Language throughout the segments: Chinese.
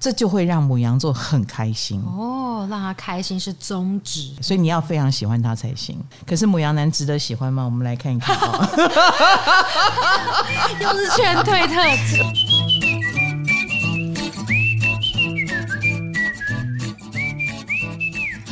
这就会让母羊座很开心哦，让他开心是宗旨，所以你要非常喜欢他才行。可是母羊男值得喜欢吗？我们来看一看，又是劝退特辑。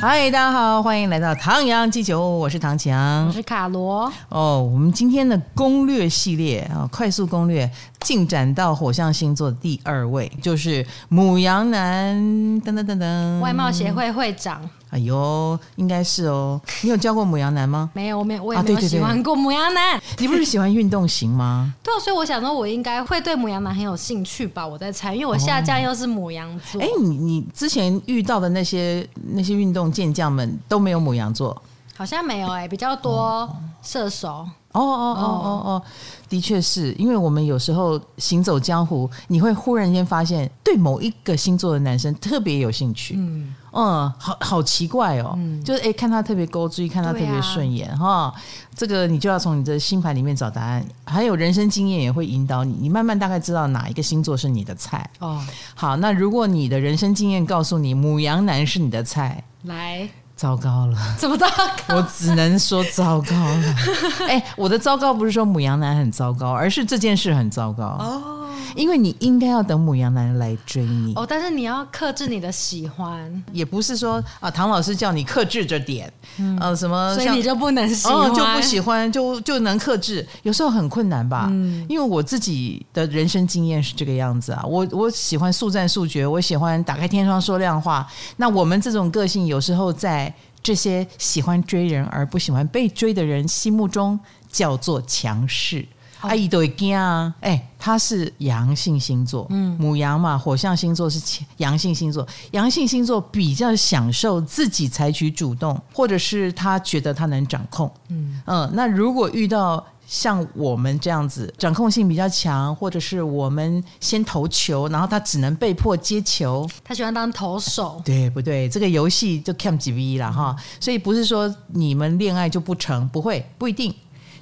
嗨，大家好，欢迎来到唐阳鸡酒，我是唐强，我是卡罗。哦，我们今天的攻略系列啊，快速攻略进展到火象星座的第二位，就是母羊男，噔噔噔噔，外貌协会会长。哎呦，应该是哦。你有教过母羊男吗？没有，我没有，我也没有喜欢过母羊男。啊、对对对，你不是喜欢运动型吗？对啊，所以我想说，我应该会对母羊男很有兴趣吧。我在猜，因为我下降又是母羊座。哎、哦，你你之前遇到的那些那些运动健将们都没有母羊座？好像没有哎、欸，比较多射手。哦哦哦哦哦，的确是因为我们有时候行走江湖，你会忽然间发现对某一个星座的男生特别有兴趣。嗯。嗯，好好奇怪哦，嗯、就是哎，看他特别勾，注意看他特别顺眼哈、啊哦。这个你就要从你的星盘里面找答案，还有人生经验也会引导你，你慢慢大概知道哪一个星座是你的菜哦。好，那如果你的人生经验告诉你母羊男是你的菜，来，糟糕了，怎么糟糕？我只能说糟糕了。哎，我的糟糕不是说母羊男很糟糕，而是这件事很糟糕哦。因为你应该要等母羊男来追你哦，但是你要克制你的喜欢，也不是说啊，唐老师叫你克制着点，嗯、呃，什么，所以你就不能喜欢，哦、就不喜欢，就就能克制，有时候很困难吧？嗯，因为我自己的人生经验是这个样子啊，我我喜欢速战速决，我喜欢打开天窗说亮话。那我们这种个性，有时候在这些喜欢追人而不喜欢被追的人心目中，叫做强势。阿姨都会惊啊！哎，他是阳性星座，嗯，母羊嘛，火象星座是阳性星座，阳性星座比较享受自己采取主动，或者是他觉得他能掌控，嗯嗯。那如果遇到像我们这样子，掌控性比较强，或者是我们先投球，然后他只能被迫接球，他喜欢当投手，对不对？这个游戏就 cam 几 v 了哈。所以不是说你们恋爱就不成，不会，不一定。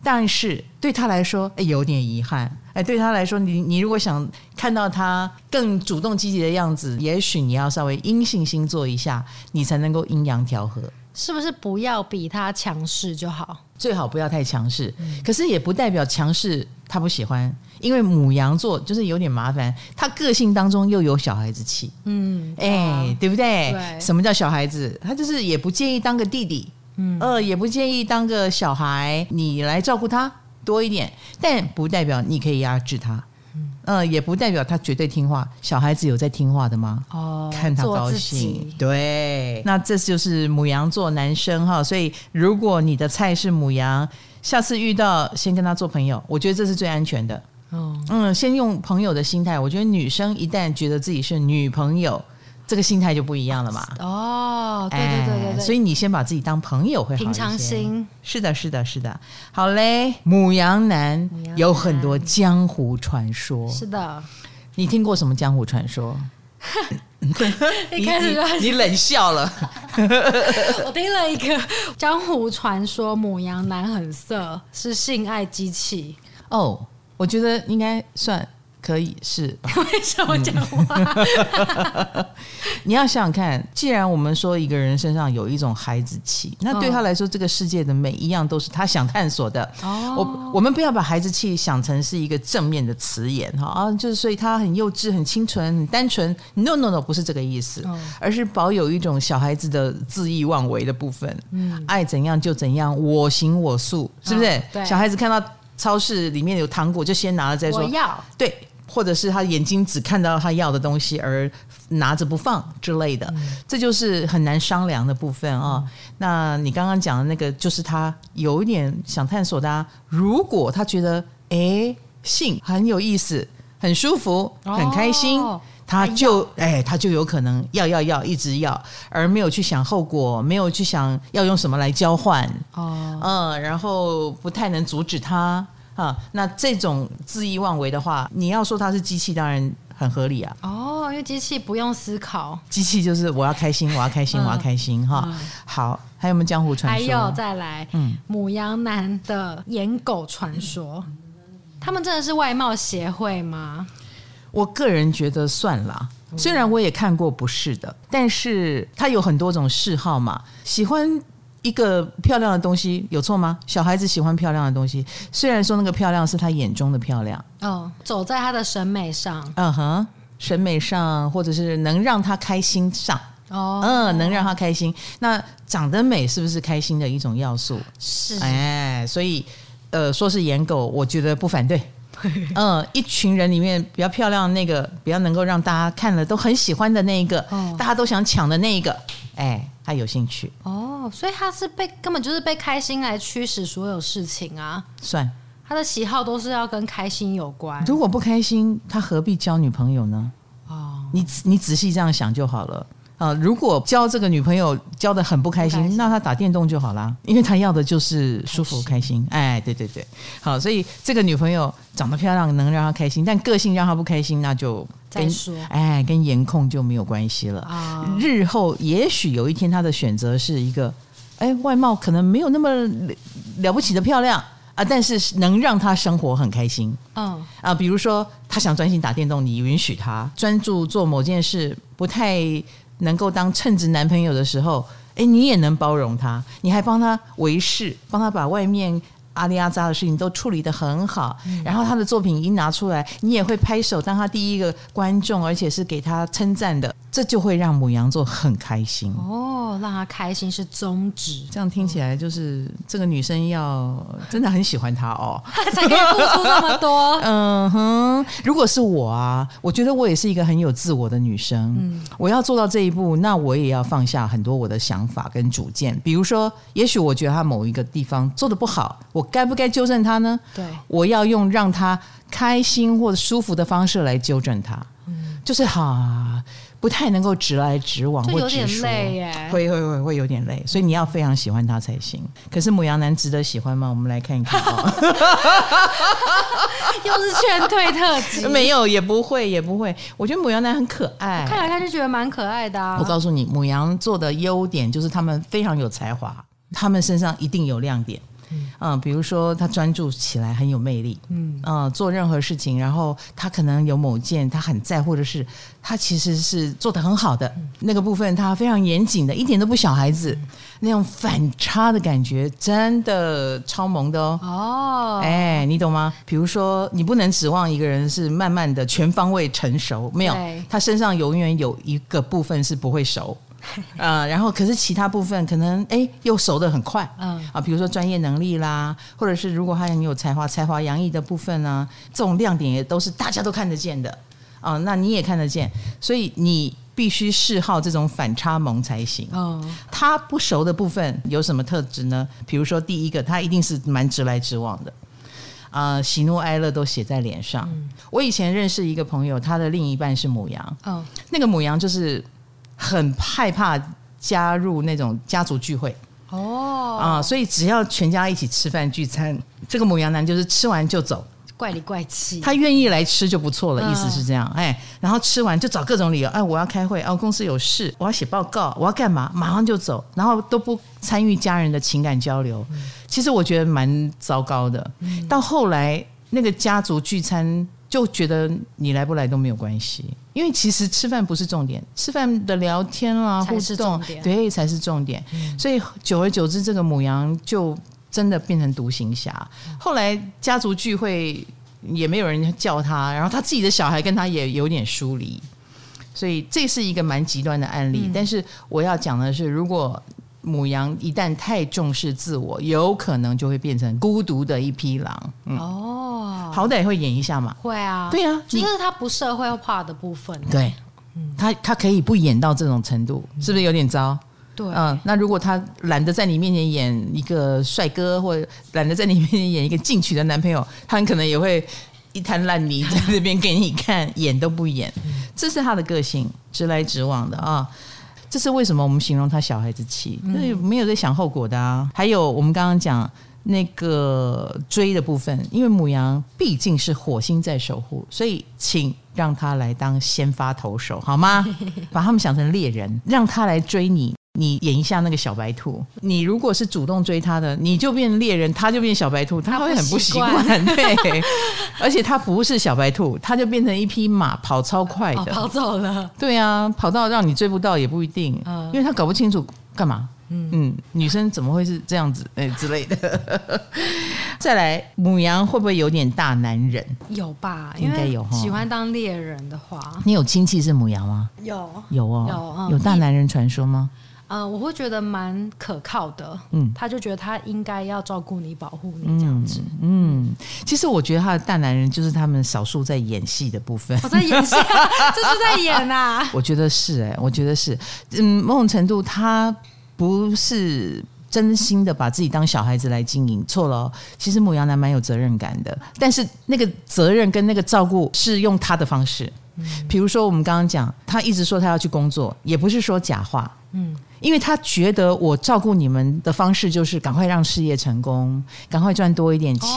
但是对他来说，哎，有点遗憾。哎，对他来说，你你如果想看到他更主动积极的样子，也许你要稍微阴性星座一下，你才能够阴阳调和。是不是不要比他强势就好？最好不要太强势。嗯、可是也不代表强势他不喜欢，因为母羊座就是有点麻烦，他个性当中又有小孩子气。嗯，哎，啊、对不对？对。什么叫小孩子？他就是也不介意当个弟弟。嗯，呃，也不建议当个小孩，你来照顾他多一点，但不代表你可以压制他。嗯，呃，也不代表他绝对听话。小孩子有在听话的吗？哦，看他高兴。对，那这就是母羊座男生哈。所以，如果你的菜是母羊，下次遇到先跟他做朋友，我觉得这是最安全的。哦，嗯，先用朋友的心态。我觉得女生一旦觉得自己是女朋友。这个心态就不一样了嘛。哦，对对对对对，所以你先把自己当朋友会好一些。平常心。是的，是的，是的。好嘞，母羊男有很多江湖传说。是的，你听过什么江湖传说？一开始就你冷笑了。我听了一个江湖传说，母羊男很色，是性爱机器。哦，我觉得应该算。可以是 为什么讲话？嗯、你要想想看，既然我们说一个人身上有一种孩子气，那对他来说，这个世界的每一样都是他想探索的。哦，我我们不要把孩子气想成是一个正面的词眼哈啊，就是所以他很幼稚、很清纯、很单纯。No No No，不是这个意思，哦、而是保有一种小孩子的恣意妄为的部分。嗯，爱怎样就怎样，我行我素，是不是？小孩子看到超市里面有糖果，就先拿了再说。我要对。或者是他眼睛只看到他要的东西而拿着不放之类的，嗯、这就是很难商量的部分啊、哦。嗯、那你刚刚讲的那个，就是他有一点想探索的、啊。如果他觉得哎性很有意思、很舒服、很开心，哦、他就哎要他就有可能要要要一直要，而没有去想后果，没有去想要用什么来交换哦，嗯，然后不太能阻止他。啊，那这种恣意妄为的话，你要说它是机器，当然很合理啊。哦，因为机器不用思考，机器就是我要开心，我要开心，嗯、我要开心哈。嗯、好，还有没有江湖传说？还有再来，嗯，母羊男的颜狗传说，他们真的是外貌协会吗？我个人觉得算了。虽然我也看过不是的，但是他有很多种嗜好嘛。喜欢一个漂亮的东西有错吗？小孩子喜欢漂亮的东西，虽然说那个漂亮是他眼中的漂亮，哦，走在他的审美上，嗯哼，审美上或者是能让他开心上，哦，嗯，能让他开心。那长得美是不是开心的一种要素？是，哎，所以呃，说是颜狗，我觉得不反对。嗯，一群人里面比较漂亮那个，比较能够让大家看了都很喜欢的那一个，哦、大家都想抢的那一个，哎，他有兴趣哦，所以他是被根本就是被开心来驱使所有事情啊，算他的喜好都是要跟开心有关。如果不开心，他何必交女朋友呢？哦，你你仔细这样想就好了。啊、呃，如果交这个女朋友交的很不开心，开心那他打电动就好啦，因为他要的就是舒服开心。哎，对对对，好，所以这个女朋友长得漂亮能让他开心，但个性让他不开心，那就再说。哎，跟颜控就没有关系了。啊、哦，日后也许有一天他的选择是一个，哎，外貌可能没有那么了不起的漂亮啊，但是能让他生活很开心。嗯啊，比如说他想专心打电动，你允许他专注做某件事，不太。能够当称职男朋友的时候，哎，你也能包容他，你还帮他维系，帮他把外面阿里阿扎的事情都处理得很好。嗯、然后他的作品一拿出来，你也会拍手当他第一个观众，而且是给他称赞的。这就会让母羊座很开心哦，让他开心是宗旨。这样听起来就是这个女生要真的很喜欢他哦，才可以付出这么多。嗯哼，如果是我啊，我觉得我也是一个很有自我的女生。嗯，我要做到这一步，那我也要放下很多我的想法跟主见。比如说，也许我觉得他某一个地方做的不好，我该不该纠正他呢？对，我要用让他开心或者舒服的方式来纠正他。嗯，就是哈。不太能够直来直往，会有点累耶，会会会会有点累，所以你要非常喜欢他才行。可是母羊男值得喜欢吗？我们来看一看啊，又是劝退特辑，没有也不会也不会。我觉得母羊男很可爱，看来看就觉得蛮可爱的啊。我告诉你，母羊座的优点就是他们非常有才华，他们身上一定有亮点。嗯，比如说他专注起来很有魅力，嗯，嗯，做任何事情，然后他可能有某件他很在乎的事，他其实是做的很好的，嗯，那个部分，他非常严谨的，一点都不小孩子，嗯，那种反差的感觉，真的超萌的哦。哦，哎，你懂吗？比如说，你不能指望一个人是慢慢的全方位成熟，没有，他身上永远有一个部分是不会熟。啊、呃，然后可是其他部分可能哎又熟的很快，嗯啊，比如说专业能力啦，或者是如果他很有才华、才华洋溢的部分呢，这种亮点也都是大家都看得见的啊、呃，那你也看得见，所以你必须嗜好这种反差萌才行。哦，他不熟的部分有什么特质呢？比如说第一个，他一定是蛮直来直往的，啊、呃，喜怒哀乐都写在脸上。嗯、我以前认识一个朋友，他的另一半是母羊，哦，那个母羊就是。很害怕加入那种家族聚会哦啊，所以只要全家一起吃饭聚餐，这个母羊男就是吃完就走，怪里怪气。他愿意来吃就不错了，意思是这样。哎，然后吃完就找各种理由，哎，我要开会，哦，公司有事，我要写报告，我要干嘛，马上就走，然后都不参与家人的情感交流。其实我觉得蛮糟糕的。到后来那个家族聚餐。就觉得你来不来都没有关系，因为其实吃饭不是重点，吃饭的聊天啊、互动，对，才是重点。嗯、所以久而久之，这个母羊就真的变成独行侠。后来家族聚会也没有人叫他，然后他自己的小孩跟他也有点疏离，所以这是一个蛮极端的案例。嗯、但是我要讲的是，如果母羊一旦太重视自我，有可能就会变成孤独的一匹狼。嗯、哦。好歹会演一下嘛？会啊，对啊，这是他不社会化的部分。对，他他可以不演到这种程度，是不是有点糟？对，嗯，那如果他懒得在你面前演一个帅哥，或者懒得在你面前演一个进取的男朋友，他很可能也会一滩烂泥 在那边给你看，演都不演。这是他的个性，直来直往的啊。这是为什么我们形容他小孩子气？因为没有在想后果的啊。还有我们刚刚讲。那个追的部分，因为母羊毕竟是火星在守护，所以请让他来当先发投手，好吗？把他们想成猎人，让他来追你。你演一下那个小白兔。你如果是主动追他的，你就变猎人，他就变小白兔，他会很不习惯。对，而且他不是小白兔，他就变成一匹马，跑超快的，哦、跑走了。对啊，跑到让你追不到也不一定，嗯、因为他搞不清楚干嘛。嗯嗯，女生怎么会是这样子哎之类的？再来，母羊会不会有点大男人？有吧，应该有。喜欢当猎人的话，你有亲戚是母羊吗？有有哦，有、嗯、有大男人传说吗？呃，我会觉得蛮可靠的。嗯，他就觉得他应该要照顾你、保护你这样子嗯。嗯，其实我觉得他的大男人就是他们少数在演戏的部分。我在演戏，这是在演啊？我觉得是哎、欸，我觉得是。嗯，某种程度他。不是真心的把自己当小孩子来经营，错了。其实母羊男蛮有责任感的，但是那个责任跟那个照顾是用他的方式。嗯，比如说我们刚刚讲，他一直说他要去工作，也不是说假话。嗯，因为他觉得我照顾你们的方式就是赶快让事业成功，赶快赚多一点钱，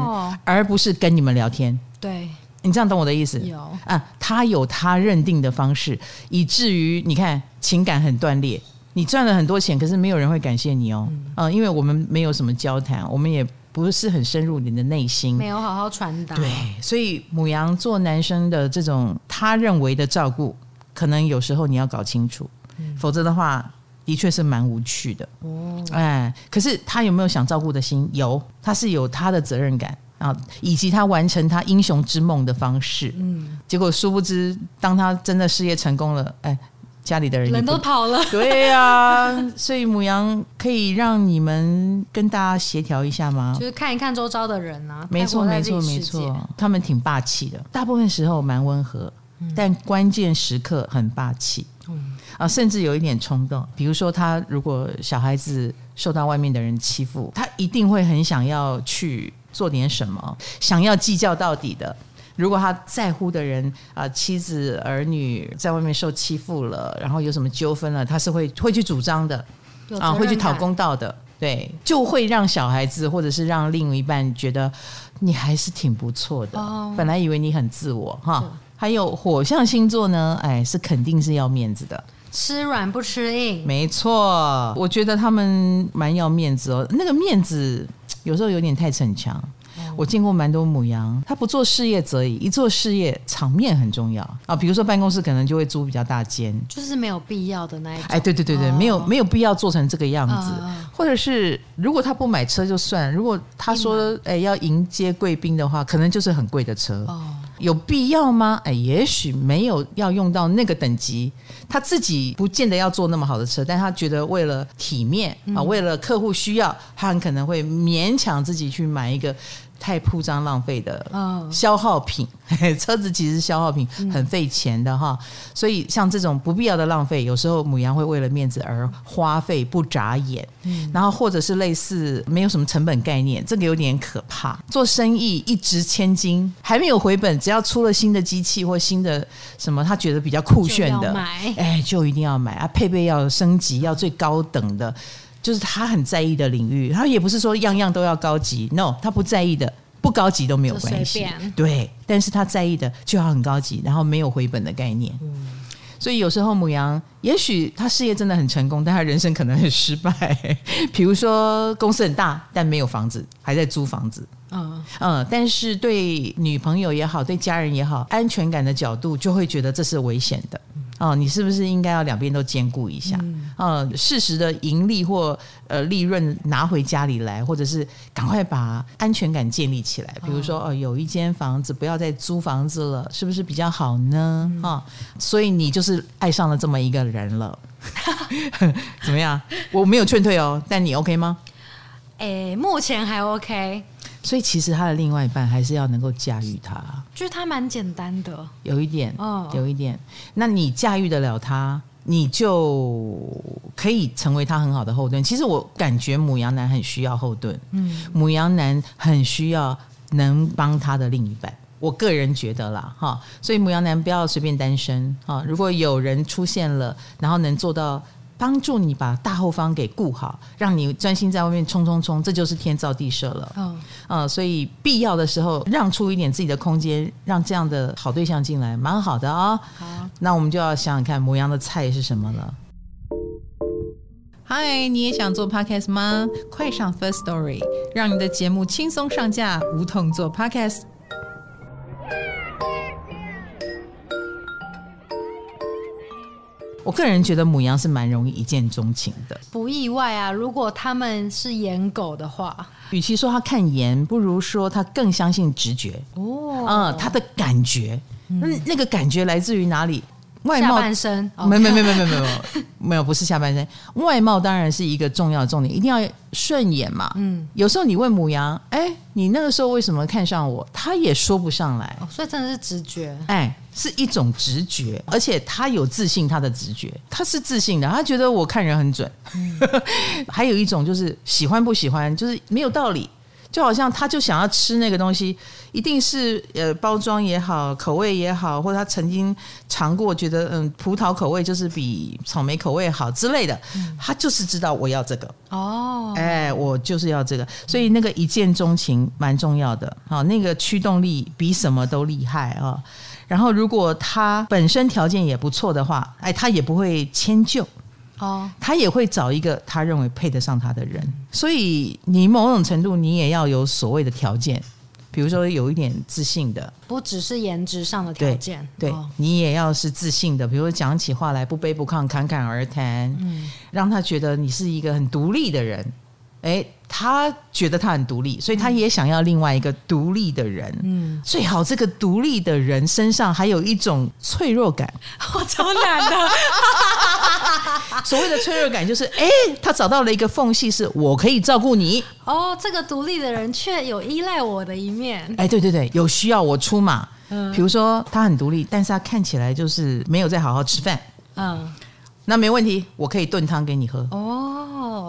哦，而不是跟你们聊天。对，你这样懂我的意思？有啊，他有他认定的方式，以至于你看情感很断裂。你赚了很多钱，可是没有人会感谢你哦，嗯，呃，因为我们没有什么交谈，我们也不是很深入你的内心，没有好好传达。对，所以母羊做男生的这种他认为的照顾，可能有时候你要搞清楚，嗯，否则的话，的确是蛮无趣的。哦，哎，可是他有没有想照顾的心？有，他是有他的责任感啊，以及他完成他英雄之梦的方式。嗯，结果殊不知，当他真的事业成功了，哎。家里的人人都跑了，对呀、啊，所以母羊可以让你们跟大家协调一下吗？就是看一看周遭的人啊，没错没错没错，他们挺霸气的，大部分时候蛮温和，嗯、但关键时刻很霸气，嗯啊，甚至有一点冲动。比如说，他如果小孩子受到外面的人欺负，他一定会很想要去做点什么，想要计较到底的。如果他在乎的人啊、呃，妻子儿女在外面受欺负了，然后有什么纠纷了，他是会会去主张的啊、呃，会去讨公道的，对，就会让小孩子或者是让另一半觉得你还是挺不错的。哦、本来以为你很自我哈，还有火象星座呢，哎，是肯定是要面子的，吃软不吃硬，没错，我觉得他们蛮要面子哦，那个面子有时候有点太逞强。我见过蛮多母羊，他不做事业则已，一做事业场面很重要啊。比如说办公室可能就会租比较大间，就是没有必要的那一种。哎，对对对对，哦、没有没有必要做成这个样子。哦、或者是如果他不买车就算，如果他说哎要迎接贵宾的话，可能就是很贵的车。哦，有必要吗？哎，也许没有要用到那个等级，他自己不见得要坐那么好的车，但他觉得为了体面啊，为了客户需要，他很可能会勉强自己去买一个。太铺张浪费的消耗品，oh. 车子其实是消耗品，很费钱的哈。所以像这种不必要的浪费，有时候母羊会为了面子而花费不眨眼。然后或者是类似没有什么成本概念，这个有点可怕。做生意一掷千金，还没有回本，只要出了新的机器或新的什么，他觉得比较酷炫的，哎，就一定要买啊，配备要升级，要最高等的。就是他很在意的领域，他也不是说样样都要高级，no，他不在意的，不高级都没有关系，对，但是他在意的就要很高级，然后没有回本的概念，嗯，所以有时候母羊，也许他事业真的很成功，但他人生可能很失败，比如说公司很大，但没有房子，还在租房子，嗯。嗯，但是对女朋友也好，对家人也好，安全感的角度就会觉得这是危险的。哦，你是不是应该要两边都兼顾一下？嗯，呃，适时的盈利或呃利润拿回家里来，或者是赶快把安全感建立起来。比如说，哦，有一间房子，不要再租房子了，是不是比较好呢？啊，哦，所以你就是爱上了这么一个人了，怎么样？我没有劝退哦，但你 OK 吗？诶，目前还 OK。所以其实他的另外一半还是要能够驾驭他，就是他蛮简单的，有一点，嗯，有一点。那你驾驭得了他，你就可以成为他很好的后盾。其实我感觉母羊男很需要后盾，嗯，母羊男很需要能帮他的另一半。我个人觉得啦，哈，所以母羊男不要随便单身哈。如果有人出现了，然后能做到。帮助你把大后方给顾好，让你专心在外面冲冲冲，这就是天造地设了。嗯、哦呃，所以必要的时候让出一点自己的空间，让这样的好对象进来，蛮好的啊、哦。好，那我们就要想想看，牡羊的菜是什么了。嗨，你也想做 Podcast 吗？快上 First Story，让你的节目轻松上架，无痛做 Podcast。我个人觉得母羊是蛮容易一见钟情的，不意外啊。如果他们是颜狗的话，与其说他看颜，不如说他更相信直觉哦。嗯，他的感觉，那、嗯、那个感觉来自于哪里？外貌，下半身，没没没没没没有没有，不是下半身。外貌当然是一个重要的重点，一定要顺眼嘛。嗯，有时候你问母羊，哎，你那个时候为什么看上我？他也说不上来。所以真的是直觉，哎，是一种直觉，而且他有自信，他的直觉，他是自信的，他觉得我看人很准。嗯、还有一种就是喜欢不喜欢，就是没有道理。就好像他就想要吃那个东西，一定是呃包装也好，口味也好，或者他曾经尝过，觉得嗯葡萄口味就是比草莓口味好之类的，嗯、他就是知道我要这个。哦，哎，我就是要这个，所以那个一见钟情蛮重要的，好，那个驱动力比什么都厉害啊。然后如果他本身条件也不错的话，哎，他也不会迁就。哦，他也会找一个他认为配得上他的人，所以你某种程度你也要有所谓的条件，比如说有一点自信的，不只是颜值上的条件，对，对你也要是自信的，比如说讲起话来不卑不亢，侃侃而谈，嗯，让他觉得你是一个很独立的人。哎，他觉得他很独立，所以他也想要另外一个独立的人。嗯，最好这个独立的人身上还有一种脆弱感。我超难的。所谓的脆弱感，就是哎，他找到了一个缝隙，是我可以照顾你。哦，这个独立的人却有依赖我的一面。哎，对对对，有需要我出马。嗯，比如说他很独立，但是他看起来就是没有在好好吃饭。嗯。那没问题，我可以炖汤给你喝。哦，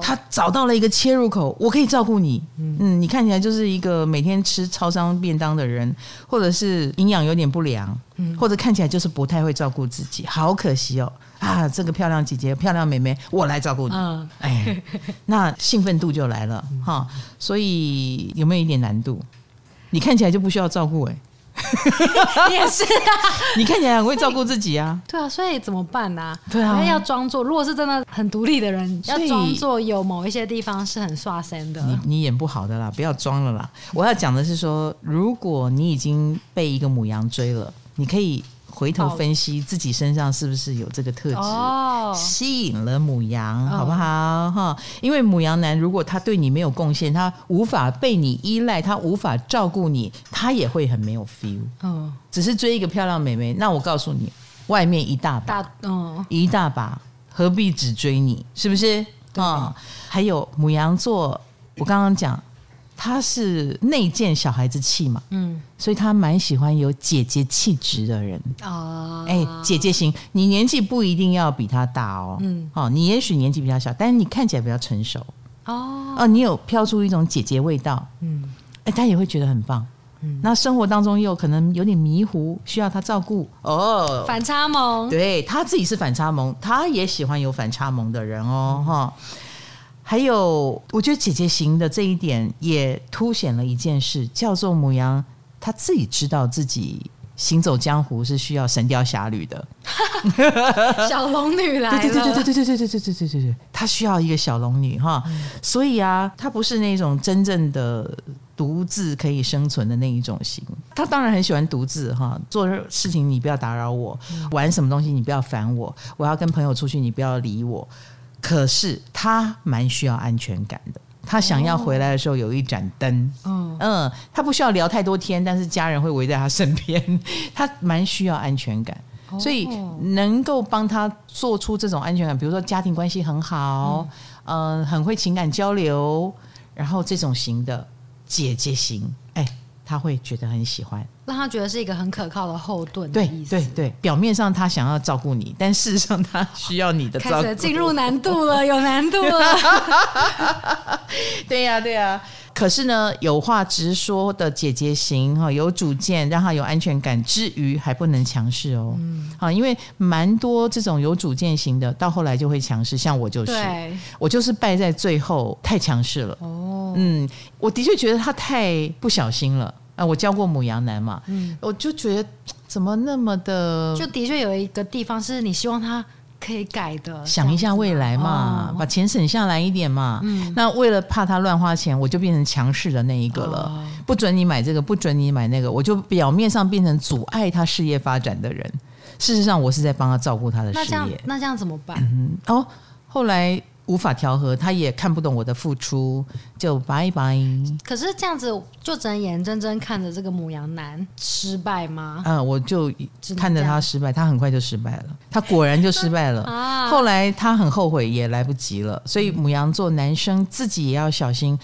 他找到了一个切入口，我可以照顾你。嗯，嗯，你看起来就是一个每天吃超商便当的人，或者是营养有点不良，嗯，或者看起来就是不太会照顾自己。好可惜哦，啊，这个漂亮姐姐、漂亮妹妹，我来照顾你。嗯，哎，那兴奋度就来了哈。所以有没有一点难度？你看起来就不需要照顾哎。也是啊，你看起来很会照顾自己啊。对啊，所以怎么办呢？对啊，要装作，如果是真的很独立的人，要装作有某一些地方是很刷身的。你你演不好的啦，不要装了啦。我要讲的是说，如果你已经被一个母羊追了，你可以。回头分析自己身上是不是有这个特质，哦、吸引了母羊，好不好？哈、哦，因为母羊男如果他对你没有贡献，他无法被你依赖，他无法照顾你，他也会很没有 feel。嗯，只是追一个漂亮美眉，那我告诉你，外面一大把，嗯、哦，一大把，何必只追你？是不是？啊、哦，还有母羊座，我刚刚讲。他是内建小孩子气嘛，嗯，所以他蛮喜欢有姐姐气质的人哦。哎，姐姐型，你年纪不一定要比他大哦，嗯，哦，你也许年纪比较小，但是你看起来比较成熟哦。哦，你有飘出一种姐姐味道，嗯，哎，他也会觉得很棒，嗯。那生活当中又可能有点迷糊，需要他照顾哦。反差萌，对，他自己是反差萌，他也喜欢有反差萌的人哦，哈。还有，我觉得姐姐型的这一点也凸显了一件事，叫做母羊，他自己知道自己行走江湖是需要神雕侠侣的，小龙女来了，对对对对对对对对对对对对对，他需要一个小龙女哈，所以啊，她不是那种真正的独自可以生存的那一种型，她当然很喜欢独自哈，做事情你不要打扰我，玩什么东西你不要烦我，我要跟朋友出去你不要理我。可是他蛮需要安全感的，他想要回来的时候有一盏灯，嗯嗯，他不需要聊太多天，但是家人会围在他身边，他蛮需要安全感，所以能够帮他做出这种安全感，比如说家庭关系很好，嗯，很会情感交流，然后这种型的姐姐型，哎。他会觉得很喜欢，让他觉得是一个很可靠的后盾的意思。对对对，表面上他想要照顾你，但事实上他需要你的照顾。进入难度了，有难度了。对呀、啊、对呀、啊，可是呢，有话直说的姐姐型哈，有主见，让他有安全感之余，还不能强势哦。嗯，好，因为蛮多这种有主见型的，到后来就会强势。像我就是，我就是败在最后，太强势了。哦，嗯，我的确觉得他太不小心了。啊，我教过母羊男嘛，嗯，我就觉得怎么那么的，就的确有一个地方是你希望他可以改的，想一下未来嘛，哦、把钱省下来一点嘛。嗯，那为了怕他乱花钱，我就变成强势的那一个了，哦、不准你买这个，不准你买那个，我就表面上变成阻碍他事业发展的人，事实上我是在帮他照顾他的事业。那这样，那这样怎么办？嗯、哦，后来。无法调和，他也看不懂我的付出，就拜拜。可是这样子，就只能眼睁睁看着这个母羊男失败吗？嗯，我就看着他失败，他很快就失败了，他果然就失败了。啊、后来他很后悔，也来不及了。所以母羊座男生自己也要小心，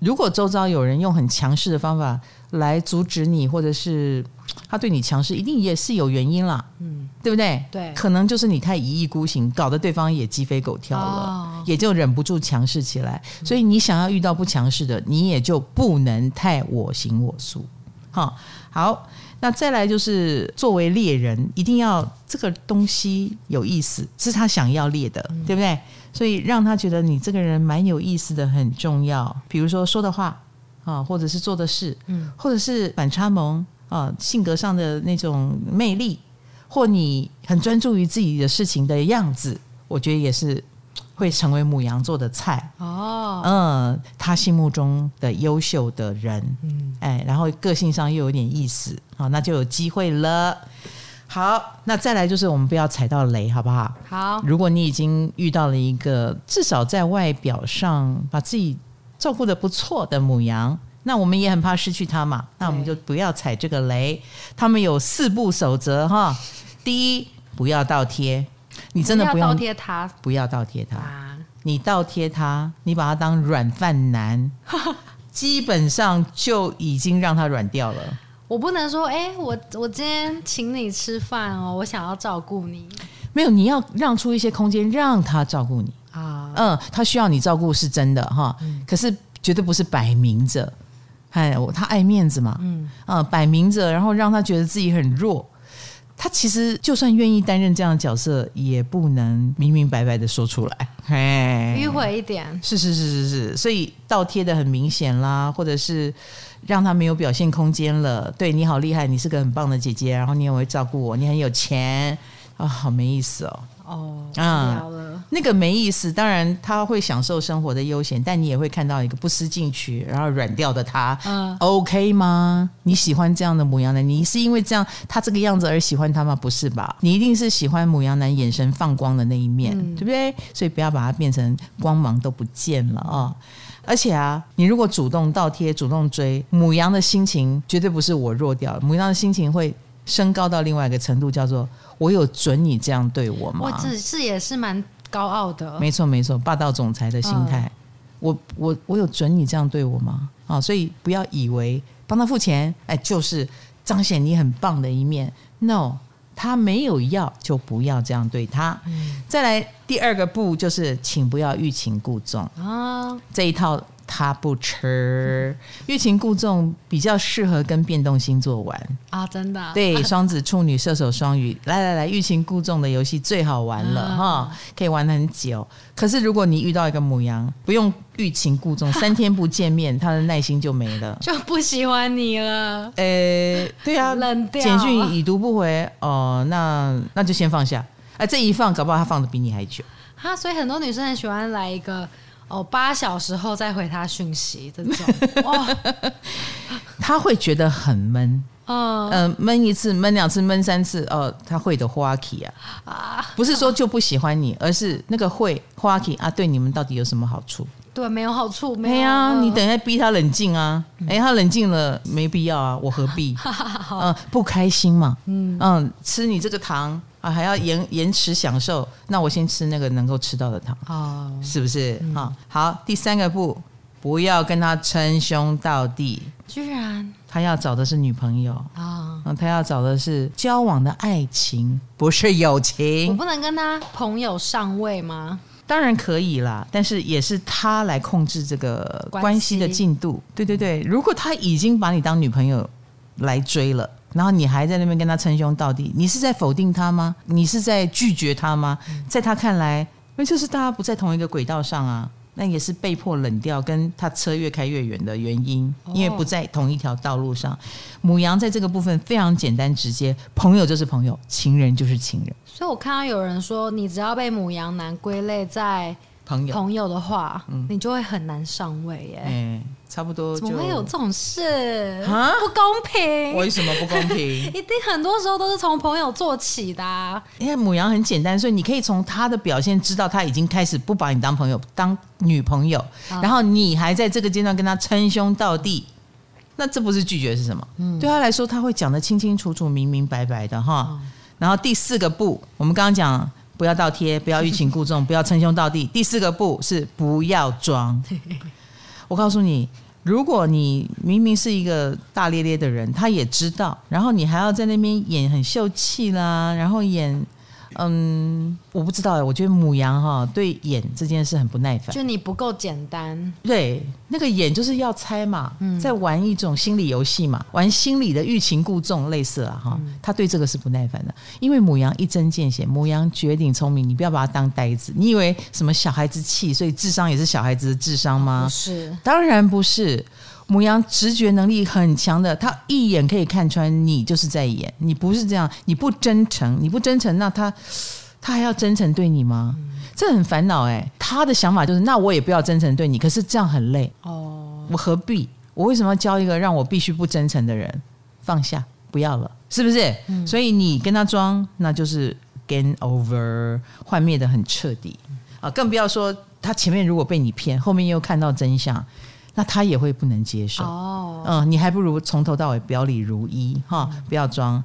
如果周遭有人用很强势的方法来阻止你，或者是。他对你强势，一定也是有原因啦，嗯，对不对？对，可能就是你太一意孤行，搞得对方也鸡飞狗跳了，哦、也就忍不住强势起来。所以你想要遇到不强势的，你也就不能太我行我素。好，好，那再来就是作为猎人，一定要这个东西有意思，是他想要猎的，嗯、对不对？所以让他觉得你这个人蛮有意思的很重要。比如说说的话啊，或者是做的事，嗯，或者是反差萌。啊，性格上的那种魅力，或你很专注于自己的事情的样子，我觉得也是会成为母羊座的菜哦。嗯，他心目中的优秀的人，嗯，哎，然后个性上又有点意思，好，那就有机会了。好，那再来就是我们不要踩到雷，好不好？好。如果你已经遇到了一个至少在外表上把自己照顾的不错的母羊。那我们也很怕失去它嘛，那我们就不要踩这个雷。他们有四步守则哈，第一，不要倒贴，你真的不要倒贴他，不要倒贴他，你倒贴他，你把他当软饭男，基本上就已经让他软掉了。我不能说，哎，我我今天请你吃饭哦，我想要照顾你，没有，你要让出一些空间让他照顾你。啊，嗯，他需要你照顾是真的哈，可是绝对不是摆明着。哎，他爱面子嘛，嗯。啊，摆明着，然后让他觉得自己很弱。他其实就算愿意担任这样的角色，也不能明明白白的说出来，哎，迂回一点。是是是是是，所以倒贴的很明显啦，或者是让他没有表现空间了。对，你好厉害，你是个很棒的姐姐，然后你也会照顾我，你很有钱啊，好没意思哦。哦，啊，那个没意思。当然，他会享受生活的悠闲，但你也会看到一个不思进取，然后软掉的他。嗯，OK 吗？你喜欢这样的母羊男？你是因为这样他这个样子而喜欢他吗？不是吧？你一定是喜欢母羊男眼神放光的那一面，嗯、对不对？所以不要把它变成光芒都不见了啊、哦！而且啊，你如果主动倒贴、主动追，母羊的心情绝对不是我弱掉了，牡羊的心情会升高到另外一个程度，叫做。我有准你这样对我吗？我只是也是蛮高傲的。没错没错，霸道总裁的心态。嗯、我我我有准你这样对我吗？啊，所以不要以为帮他付钱，哎，就是彰显你很棒的一面。No，他没有要就不要这样对他。嗯、再来第二个步就是，请不要欲擒故纵啊，这一套。他不吃，欲擒故纵比较适合跟变动星座玩啊，真的。对，双子、处女、射手、双鱼，来来来，欲擒故纵的游戏最好玩了哈，可以玩很久。可是如果你遇到一个母羊，不用欲擒故纵，三天不见面，他的耐心就没了，就不喜欢你了。呃，对啊，冷掉，简讯已读不回哦，那那就先放下。哎，这一放，搞不好他放的比你还久。哈，所以很多女生很喜欢来一个。哦，八小时后再回他讯息，这种。哇，他会觉得很闷，嗯。嗯，闷一次，闷两次，闷三次，哦，他会的花期啊，啊，不是说就不喜欢你，而是那个会花期啊，对你们到底有什么好处？对，没有好处，没有啊，你等一下逼他冷静啊，哎，他冷静了，没必要啊，我何必？嗯，不开心嘛，嗯。嗯，吃你这个糖。啊，还要延延迟享受，那我先吃那个能够吃到的糖，哦，是不是？嗯、好，第三个步，不要跟他称兄道弟。居然，他要找的是女朋友啊，哦、他要找的是交往的爱情，不是友情。我不能跟他朋友上位吗？当然可以啦，但是也是他来控制这个关系的进度。对对对，如果他已经把你当女朋友来追了。然后你还在那边跟他称兄道弟，你是在否定他吗？你是在拒绝他吗？在他看来，那就是大家不在同一个轨道上啊。那也是被迫冷掉，跟他车越开越远的原因，因为不在同一条道路上。母羊在这个部分非常简单直接，朋友就是朋友，情人就是情人。所以我看到有人说，你只要被母羊男归类在朋友朋友的话，嗯、你就会很难上位耶。欸差不多，怎么会有这种事？啊，不公平！为什么不公平？一定很多时候都是从朋友做起的啊。因为母羊很简单，所以你可以从他的表现知道他已经开始不把你当朋友，当女朋友，啊、然后你还在这个阶段跟他称兄道弟，那这不是拒绝是什么？嗯，对他来说，他会讲得清清楚楚、明明白白的哈。嗯、然后第四个不，我们刚刚讲不要倒贴，不要欲擒故纵，不要称兄道弟。第四个不是不要装。我告诉你，如果你明明是一个大咧咧的人，他也知道，然后你还要在那边演很秀气啦，然后演。嗯，我不知道哎，我觉得母羊哈对演这件事很不耐烦，就你不够简单。对，那个演就是要猜嘛，嗯、在玩一种心理游戏嘛，玩心理的欲擒故纵类似啊哈。嗯、他对这个是不耐烦的，因为母羊一针见血，母羊绝顶聪明，你不要把它当呆子。你以为什么小孩子气，所以智商也是小孩子的智商吗？不是，当然不是。牡羊直觉能力很强的，他一眼可以看穿你就是在演，你不是这样，你不真诚，你不真诚，那他他还要真诚对你吗？嗯、这很烦恼哎。他的想法就是，那我也不要真诚对你，可是这样很累哦。我何必？我为什么要交一个让我必须不真诚的人？放下，不要了，是不是？嗯、所以你跟他装，那就是 gain over，幻灭的很彻底啊！更不要说他前面如果被你骗，后面又看到真相。那他也会不能接受哦，嗯，你还不如从头到尾表里如一哈，不要装。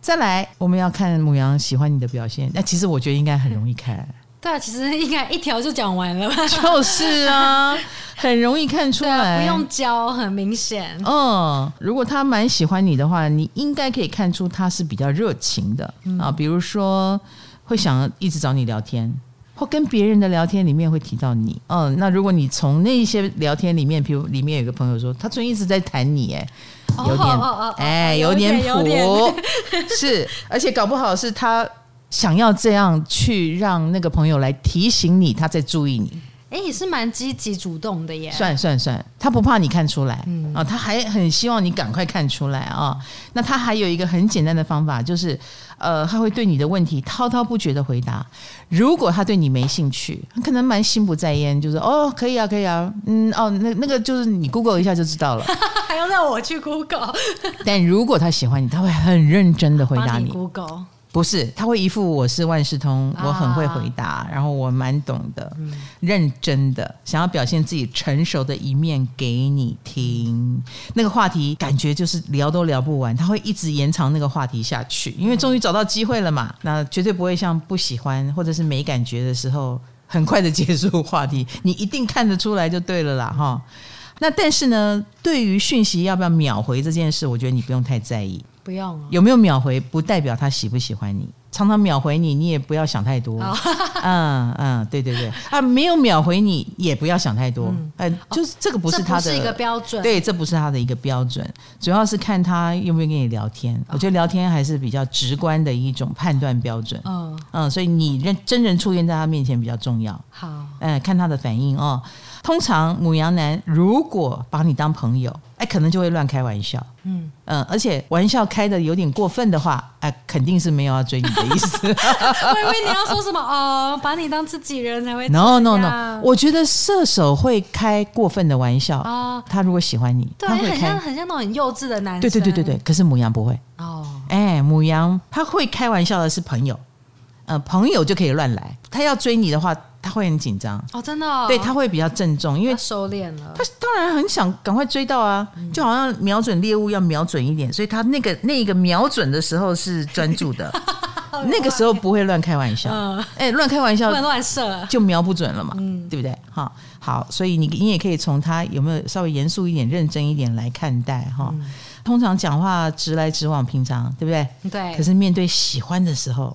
再来，我们要看母羊喜欢你的表现。那其实我觉得应该很容易看。对啊，其实应该一条就讲完了。就是啊，很容易看出来，不用教，很明显。嗯，如果他蛮喜欢你的话，你应该可以看出他是比较热情的啊，比如说会想一直找你聊天。或跟别人的聊天里面会提到你，嗯，那如果你从那些聊天里面，比如里面有个朋友说他最近一直在谈你，哎，有点，哎，有点谱，是，而且搞不好是他想要这样去让那个朋友来提醒你，他在注意你。哎，也是蛮积极主动的耶。算算算，他不怕你看出来，嗯啊，他还很希望你赶快看出来啊。那他还有一个很简单的方法，就是呃，他会对你的问题滔滔不绝的回答。如果他对你没兴趣，他可能蛮心不在焉，就是哦，可以啊，可以啊，嗯，哦，那那个就是你 Google 一下就知道了，还要让我去 Google。但如果他喜欢你，他会很认真的回答你。你 Google。不是，他会一副我是万事通，我很会回答，啊、然后我蛮懂的，嗯、认真的想要表现自己成熟的一面给你听。那个话题感觉就是聊都聊不完，他会一直延长那个话题下去，因为终于找到机会了嘛。那绝对不会像不喜欢或者是没感觉的时候，很快的结束话题。你一定看得出来就对了啦，哈。那但是呢，对于讯息要不要秒回这件事，我觉得你不用太在意。不用有没有秒回，不代表他喜不喜欢你。常常秒回你，你也不要想太多。哦、嗯嗯，对对对啊，没有秒回你也不要想太多。嗯，就是这个不是他的，一个标准。对，这不是他的一个标准，主要是看他愿不愿意跟你聊天。哦、我觉得聊天还是比较直观的一种判断标准。嗯嗯，所以你认真人出现在他面前比较重要。好，嗯，看他的反应哦。通常母羊男如果把你当朋友，哎，可能就会乱开玩笑，嗯嗯，而且玩笑开的有点过分的话，哎，肯定是没有要追你的意思。我以为你要说什么哦，把你当自己人才会。No no no，我觉得射手会开过分的玩笑啊。他如果喜欢你，他会开，很像很像那种很幼稚的男生。对对对对对，可是母羊不会哦。哎，母羊他会开玩笑的是朋友，呃，朋友就可以乱来。他要追你的话。他会很紧张哦，真的、哦，对他会比较郑重，因为收敛了。他当然很想赶快追到啊，嗯、就好像瞄准猎物要瞄准一点，所以他那个那个瞄准的时候是专注的，那个时候不会乱开玩笑。哎、嗯，乱开玩笑乱乱射，就瞄不准了嘛，嗯、对不对？哈，好，所以你你也可以从他有没有稍微严肃一点、认真一点来看待哈。嗯、通常讲话直来直往，平常对不对？对。可是面对喜欢的时候。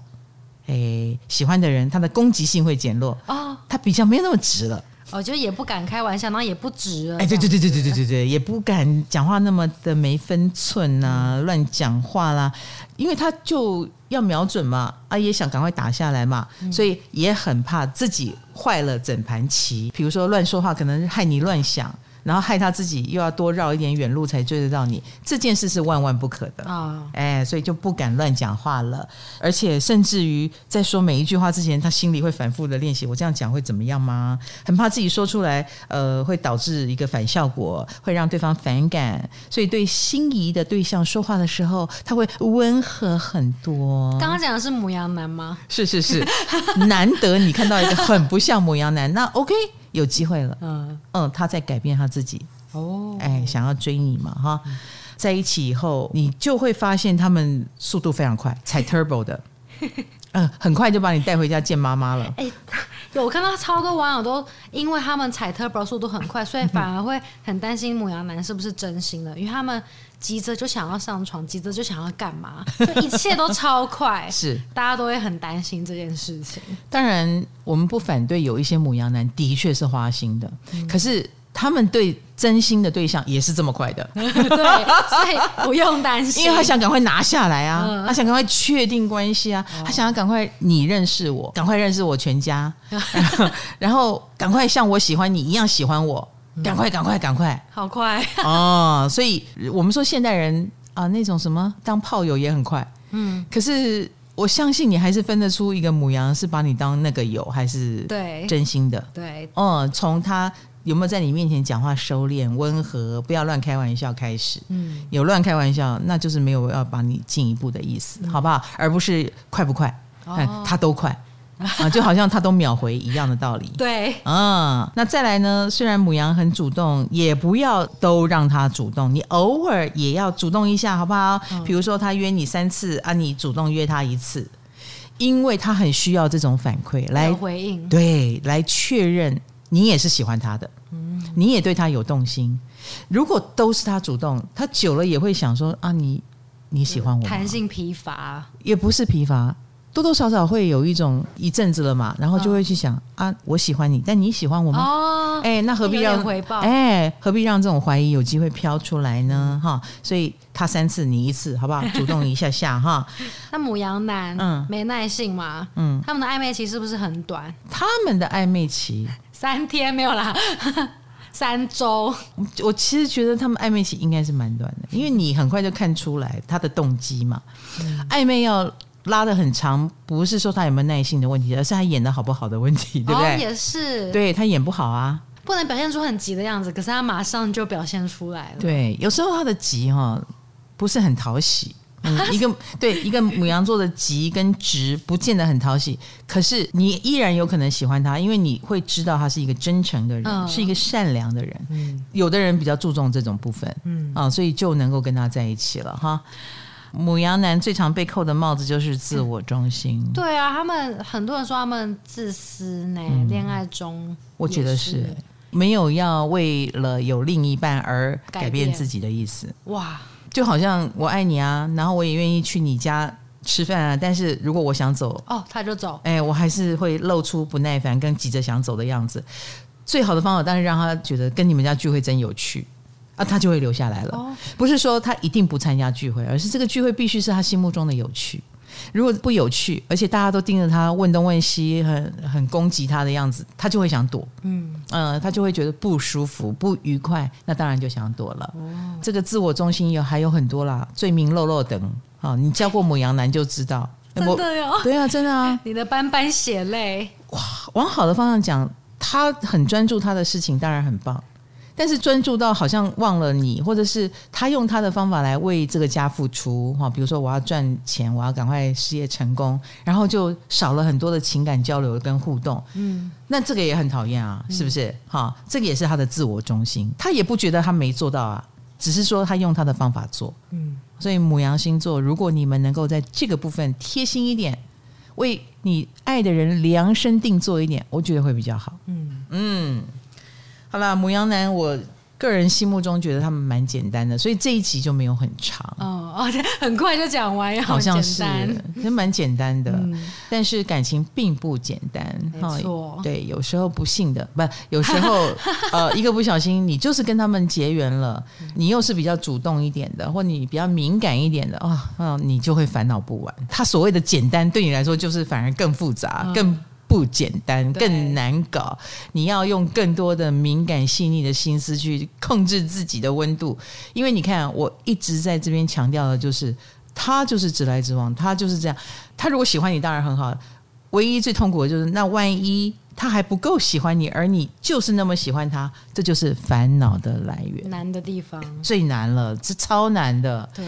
诶，喜欢的人，他的攻击性会减弱啊，他比较没有那么直了哦，就也不敢开玩笑，然后也不直。哎，对对对对对对对对，也不敢讲话那么的没分寸啊，乱讲话啦，因为他就要瞄准嘛，啊，也想赶快打下来嘛，所以也很怕自己坏了整盘棋。比如说乱说话，可能害你乱想。然后害他自己又要多绕一点远路才追得到你，这件事是万万不可的啊！哦、哎，所以就不敢乱讲话了，而且甚至于在说每一句话之前，他心里会反复的练习：我这样讲会怎么样吗？很怕自己说出来，呃，会导致一个反效果，会让对方反感。所以对心仪的对象说话的时候，他会温和很多。刚刚讲的是母羊男吗？是是是，难得你看到一个很不像母羊男，那 OK。有机会了，嗯。嗯，他在改变他自己。哦，哎，想要追你嘛哈，在一起以后，你就会发现他们速度非常快，踩 turbo 的，嗯，很快就把你带回家见妈妈了。哎，有我看到超多网友都因为他们踩 turbo 速度很快，所以反而会很担心母羊男是不是真心的，因为他们。急着就想要上床，急着就想要干嘛，就一切都超快，是。大家都会很担心这件事情。当然，我们不反对有一些母羊男的确是花心的，嗯、可是他们对真心的对象也是这么快的，对，所以不用担心，因为他想赶快拿下来啊，嗯、他想赶快确定关系啊，哦、他想要赶快你认识我，赶快认识我全家，然后赶快像我喜欢你一样喜欢我。赶快，赶快，赶快！好快 哦！所以我们说现代人啊，那种什么当炮友也很快。嗯，可是我相信你还是分得出一个母羊是把你当那个友，还是对真心的。对，哦、嗯，从他有没有在你面前讲话收敛、温和，不要乱开玩笑开始。嗯，有乱开玩笑，那就是没有要把你进一步的意思，嗯、好不好？而不是快不快？哦，他都快。啊，就好像他都秒回一样的道理。对，嗯，那再来呢？虽然母羊很主动，也不要都让他主动，你偶尔也要主动一下，好不好？嗯、比如说他约你三次啊，你主动约他一次，因为他很需要这种反馈来回应，对，来确认你也是喜欢他的，嗯，你也对他有动心。如果都是他主动，他久了也会想说啊，你你喜欢我？弹性疲乏也不是疲乏。多多少少会有一种一阵子了嘛，然后就会去想、哦、啊，我喜欢你，但你喜欢我吗？哦，哎，那何必让回报？哎，何必让这种怀疑有机会飘出来呢？哈、嗯，所以他三次你一次，好不好？主动一下下哈。那母羊男嗯没耐性嘛？嗯，他们的暧昧期是不是很短？他们的暧昧期三天没有啦，三周。我其实觉得他们暧昧期应该是蛮短的，因为你很快就看出来他的动机嘛。嗯、暧昧要。拉的很长，不是说他有没有耐性的问题，而是他演的好不好的问题，对不对？哦、也是，对他演不好啊，不能表现出很急的样子，可是他马上就表现出来了。对，有时候他的急哈不是很讨喜，嗯、一个对一个母羊座的急跟直不见得很讨喜，可是你依然有可能喜欢他，因为你会知道他是一个真诚的人，嗯、是一个善良的人。嗯，有的人比较注重这种部分，嗯啊，所以就能够跟他在一起了哈。牡羊男最常被扣的帽子就是自我中心。嗯、对啊，他们很多人说他们自私呢。恋、嗯、爱中，我觉得是没有要为了有另一半而改变自己的意思。哇，就好像我爱你啊，然后我也愿意去你家吃饭啊，但是如果我想走，哦，他就走。哎，我还是会露出不耐烦跟急着想走的样子。最好的方法，当然让他觉得跟你们家聚会真有趣。啊，他就会留下来了。哦、不是说他一定不参加聚会，而是这个聚会必须是他心目中的有趣。如果不有趣，而且大家都盯着他问东问西，很很攻击他的样子，他就会想躲。嗯呃，他就会觉得不舒服、不愉快，那当然就想躲了。哦、这个自我中心有还有很多啦，罪名漏漏等。好、哦，你交过母羊男就知道。真的哟？对啊，真的啊。你的斑斑血泪。哇，往好的方向讲，他很专注他的事情，当然很棒。但是专注到好像忘了你，或者是他用他的方法来为这个家付出哈，比如说我要赚钱，我要赶快事业成功，然后就少了很多的情感交流跟互动。嗯，那这个也很讨厌啊，是不是？哈，这个也是他的自我中心，他也不觉得他没做到啊，只是说他用他的方法做。嗯，所以母羊星座，如果你们能够在这个部分贴心一点，为你爱的人量身定做一点，我觉得会比较好。嗯嗯。好了，母羊男，我个人心目中觉得他们蛮简单的，所以这一集就没有很长。哦，很快就讲完，好像是，其实蛮简单的。嗯、但是感情并不简单，没错。对，有时候不幸的，不，有时候 呃，一个不小心，你就是跟他们结缘了。你又是比较主动一点的，或你比较敏感一点的啊，嗯、哦，你就会烦恼不完。他所谓的简单，对你来说就是反而更复杂，嗯、更。不简单，更难搞。你要用更多的敏感细腻的心思去控制自己的温度，因为你看，我一直在这边强调的就是，他就是直来直往，他就是这样。他如果喜欢你，当然很好。唯一最痛苦的就是，那万一他还不够喜欢你，而你就是那么喜欢他，这就是烦恼的来源，难的地方，最难了，这超难的。对。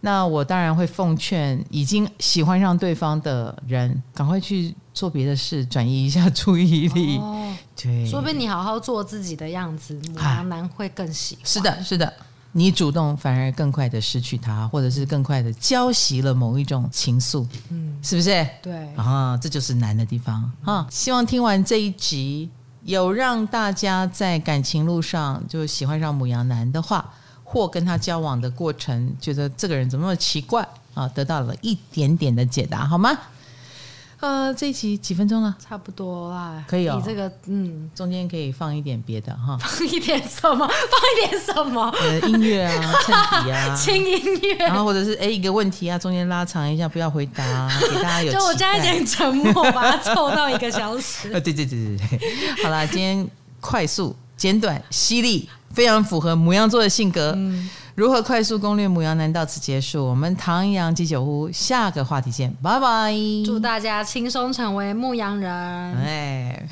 那我当然会奉劝已经喜欢上对方的人，赶快去做别的事，转移一下注意力。哦，对，说不定你好好做自己的样子，牡羊男会更喜欢。是的，是的，你主动反而更快的失去他，或者是更快的浇熄了某一种情愫。嗯，是不是？对啊，这就是难的地方啊。希望听完这一集，有让大家在感情路上就喜欢上母羊男的话。或跟他交往的过程，觉得这个人怎么那么奇怪啊？得到了一点点的解答，好吗？呃，这一期几分钟了？差不多啦，可以哦。你这个，嗯，中间可以放一点别的哈，放一点什么？放一点什么？呃，音乐啊，衬底啊，轻音乐。然后或者是哎，一个问题啊，中间拉长一下，不要回答，给大家有。就我加一点沉默，把它凑到一个小时。呃，对对对对对，好啦，今天快速、简短、犀利。非常符合母羊座的性格。嗯、如何快速攻略牧羊男？到此结束。我们唐阳鸡酒屋下个话题见，拜拜。祝大家轻松成为牧羊人。哎。